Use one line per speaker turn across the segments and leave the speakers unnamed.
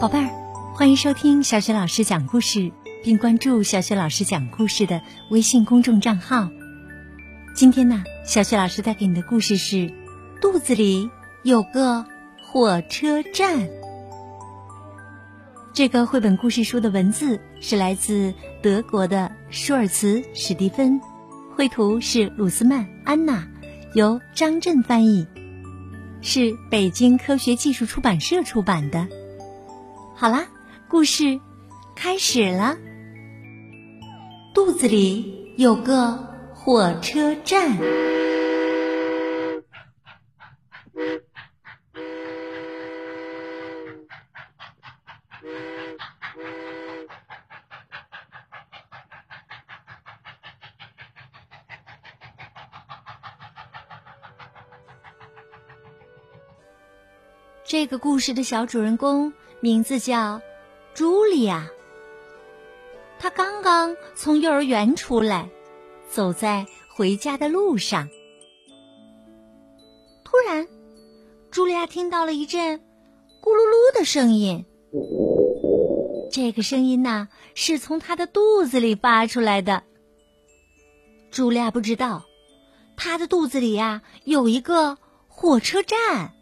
宝贝儿，欢迎收听小雪老师讲故事，并关注小雪老师讲故事的微信公众账号。今天呢，小雪老师带给你的故事是《肚子里有个火车站》。这个绘本故事书的文字是来自德国的舒尔茨·史蒂芬，绘图是鲁斯曼·安娜，由张震翻译，是北京科学技术出版社出版的。好啦，故事开始了。肚子里有个火车站。这个故事的小主人公。名字叫茱莉亚。她刚刚从幼儿园出来，走在回家的路上。突然，茱莉亚听到了一阵“咕噜噜”的声音。这个声音呐，是从她的肚子里发出来的。茱莉亚不知道，她的肚子里呀有一个火车站。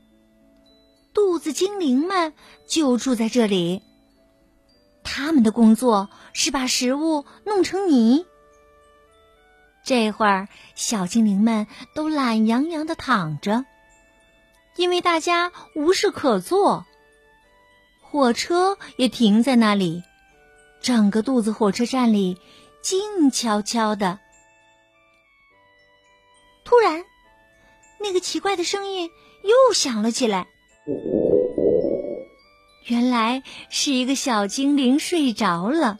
肚子精灵们就住在这里。他们的工作是把食物弄成泥。这会儿，小精灵们都懒洋洋的躺着，因为大家无事可做。火车也停在那里，整个肚子火车站里静悄悄的。突然，那个奇怪的声音又响了起来。原来是一个小精灵睡着了，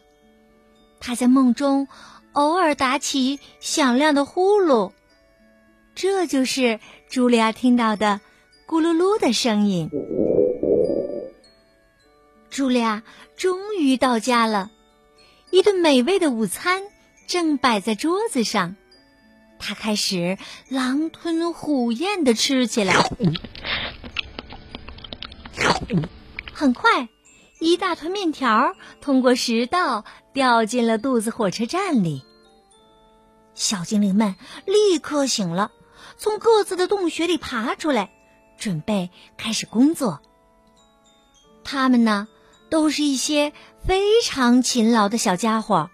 他在梦中偶尔打起响亮的呼噜，这就是茱莉亚听到的“咕噜噜”的声音。茱莉亚终于到家了，一顿美味的午餐正摆在桌子上，她开始狼吞虎咽的吃起来。很快，一大团面条通过食道掉进了肚子火车站里。小精灵们立刻醒了，从各自的洞穴里爬出来，准备开始工作。他们呢，都是一些非常勤劳的小家伙。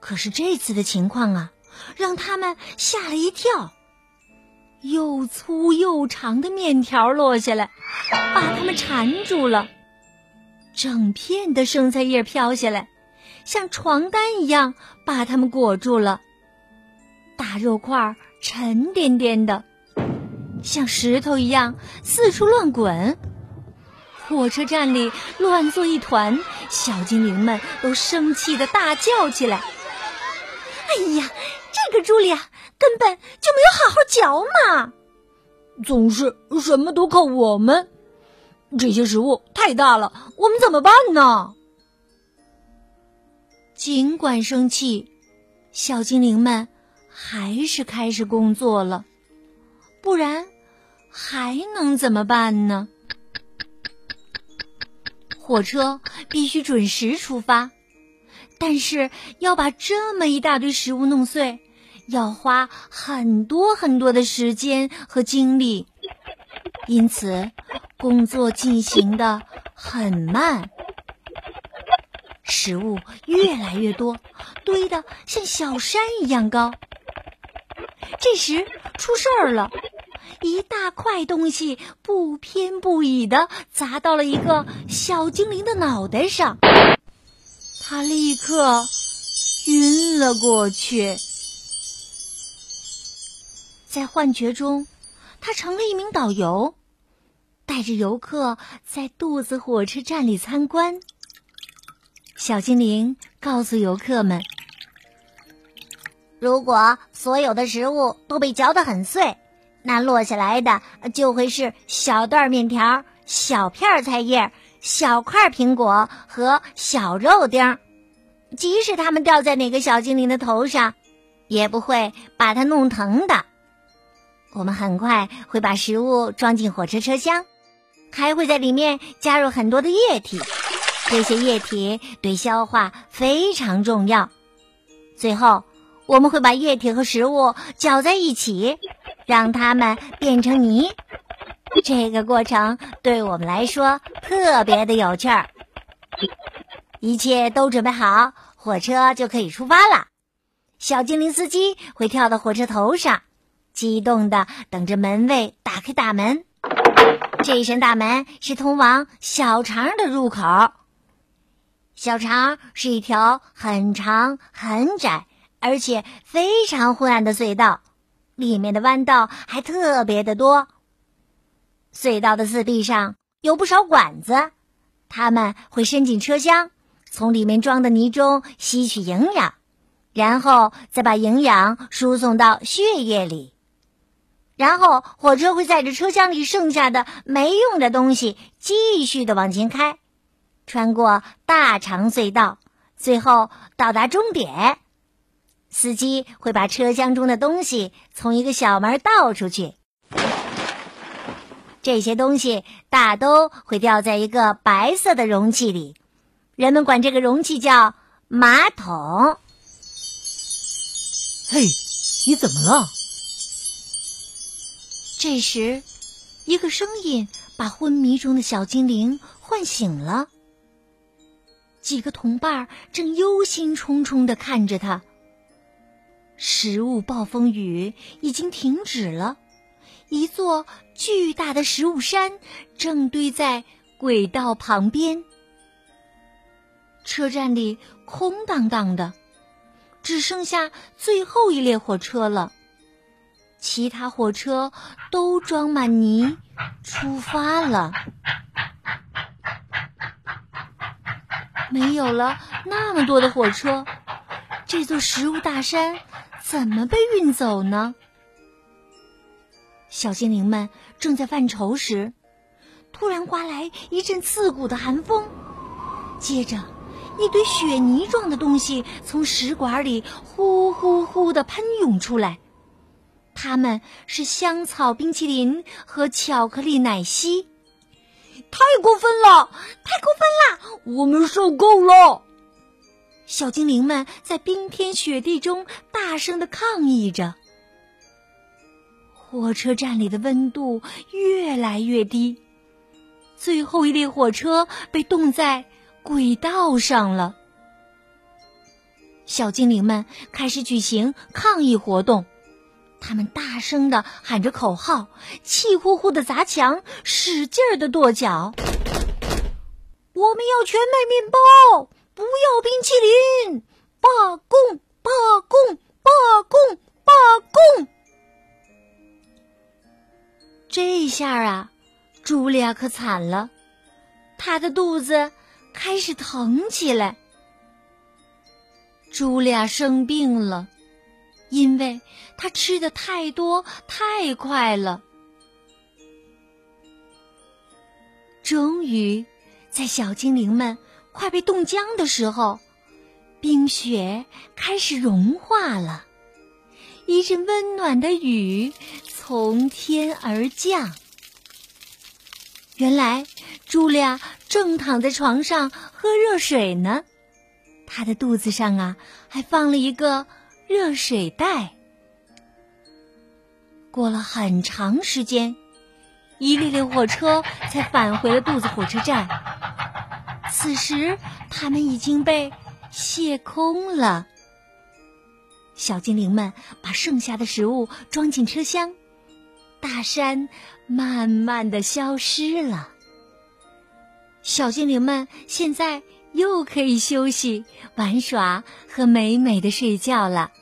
可是这次的情况啊，让他们吓了一跳。又粗又长的面条落下来，把它们缠住了。整片的生菜叶飘下来，像床单一样把它们裹住了。大肉块沉甸甸的，像石头一样四处乱滚。火车站里乱作一团，小精灵们都生气的大叫起来：“哎呀，这个茱莉亚！”根本就没有好好嚼嘛，
总是什么都靠我们。这些食物太大了，我们怎么办呢？
尽管生气，小精灵们还是开始工作了。不然还能怎么办呢？火车必须准时出发，但是要把这么一大堆食物弄碎。要花很多很多的时间和精力，因此工作进行的很慢，食物越来越多，堆得像小山一样高。这时出事儿了，一大块东西不偏不倚的砸到了一个小精灵的脑袋上，他立刻晕了过去。在幻觉中，他成了一名导游，带着游客在肚子火车站里参观。小精灵告诉游客们：“
如果所有的食物都被嚼得很碎，那落下来的就会是小段面条、小片菜叶、小块苹果和小肉丁。即使它们掉在哪个小精灵的头上。”也不会把它弄疼的。我们很快会把食物装进火车车厢，还会在里面加入很多的液体。这些液体对消化非常重要。最后，我们会把液体和食物搅在一起，让它们变成泥。这个过程对我们来说特别的有趣儿。一切都准备好，火车就可以出发了。小精灵司机会跳到火车头上，激动的等着门卫打开大门。这一扇大门是通往小肠的入口。小肠是一条很长、很窄，而且非常昏暗的隧道，里面的弯道还特别的多。隧道的四壁上有不少管子，它们会伸进车厢，从里面装的泥中吸取营养，然后再把营养输送到血液里。然后火车会载着车厢里剩下的没用的东西，继续的往前开。穿过大长隧道，最后到达终点。司机会把车厢中的东西从一个小门倒出去。这些东西大都会掉在一个白色的容器里，人们管这个容器叫马桶。
嘿，你怎么了？
这时，一个声音把昏迷中的小精灵唤醒了。几个同伴正忧心忡忡的看着他。食物暴风雨已经停止了，一座巨大的食物山正堆在轨道旁边。车站里空荡荡的，只剩下最后一列火车了。其他火车都装满泥，出发了。没有了那么多的火车，这座食物大山怎么被运走呢？小精灵们正在犯愁时，突然刮来一阵刺骨的寒风，接着一堆雪泥状的东西从食管里呼呼呼的喷涌出来，它们是香草冰淇淋和巧克力奶昔。
太过分了！太过分了！我们受够了！
小精灵们在冰天雪地中大声的抗议着。火车站里的温度越来越低，最后一列火车被冻在轨道上了。小精灵们开始举行抗议活动。他们大声的喊着口号，气呼呼的砸墙，使劲儿的跺脚。我们要全麦面包，不要冰淇淋！罢工！罢工！罢工！罢工！这下啊，茱莉亚可惨了，她的肚子开始疼起来。茱莉亚生病了。因为他吃的太多太快了，终于在小精灵们快被冻僵的时候，冰雪开始融化了，一阵温暖的雨从天而降。原来，茱莉亚正躺在床上喝热水呢，她的肚子上啊还放了一个。热水袋。过了很长时间，一列列火车才返回了肚子火车站。此时，它们已经被卸空了。小精灵们把剩下的食物装进车厢，大山慢慢的消失了。小精灵们现在。又可以休息、玩耍和美美的睡觉了。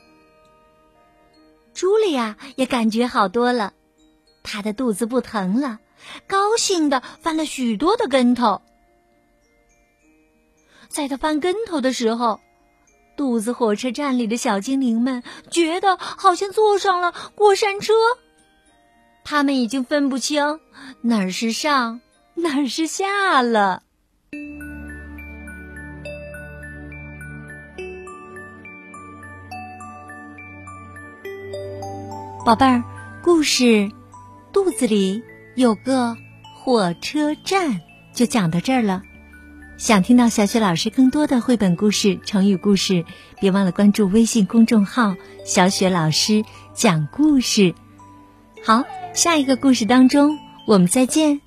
茱莉亚也感觉好多了，她的肚子不疼了，高兴的翻了许多的跟头。在她翻跟头的时候，肚子火车站里的小精灵们觉得好像坐上了过山车，他们已经分不清哪儿是上，哪儿是下了。宝贝儿，故事肚子里有个火车站，就讲到这儿了。想听到小雪老师更多的绘本故事、成语故事，别忘了关注微信公众号“小雪老师讲故事”。好，下一个故事当中，我们再见。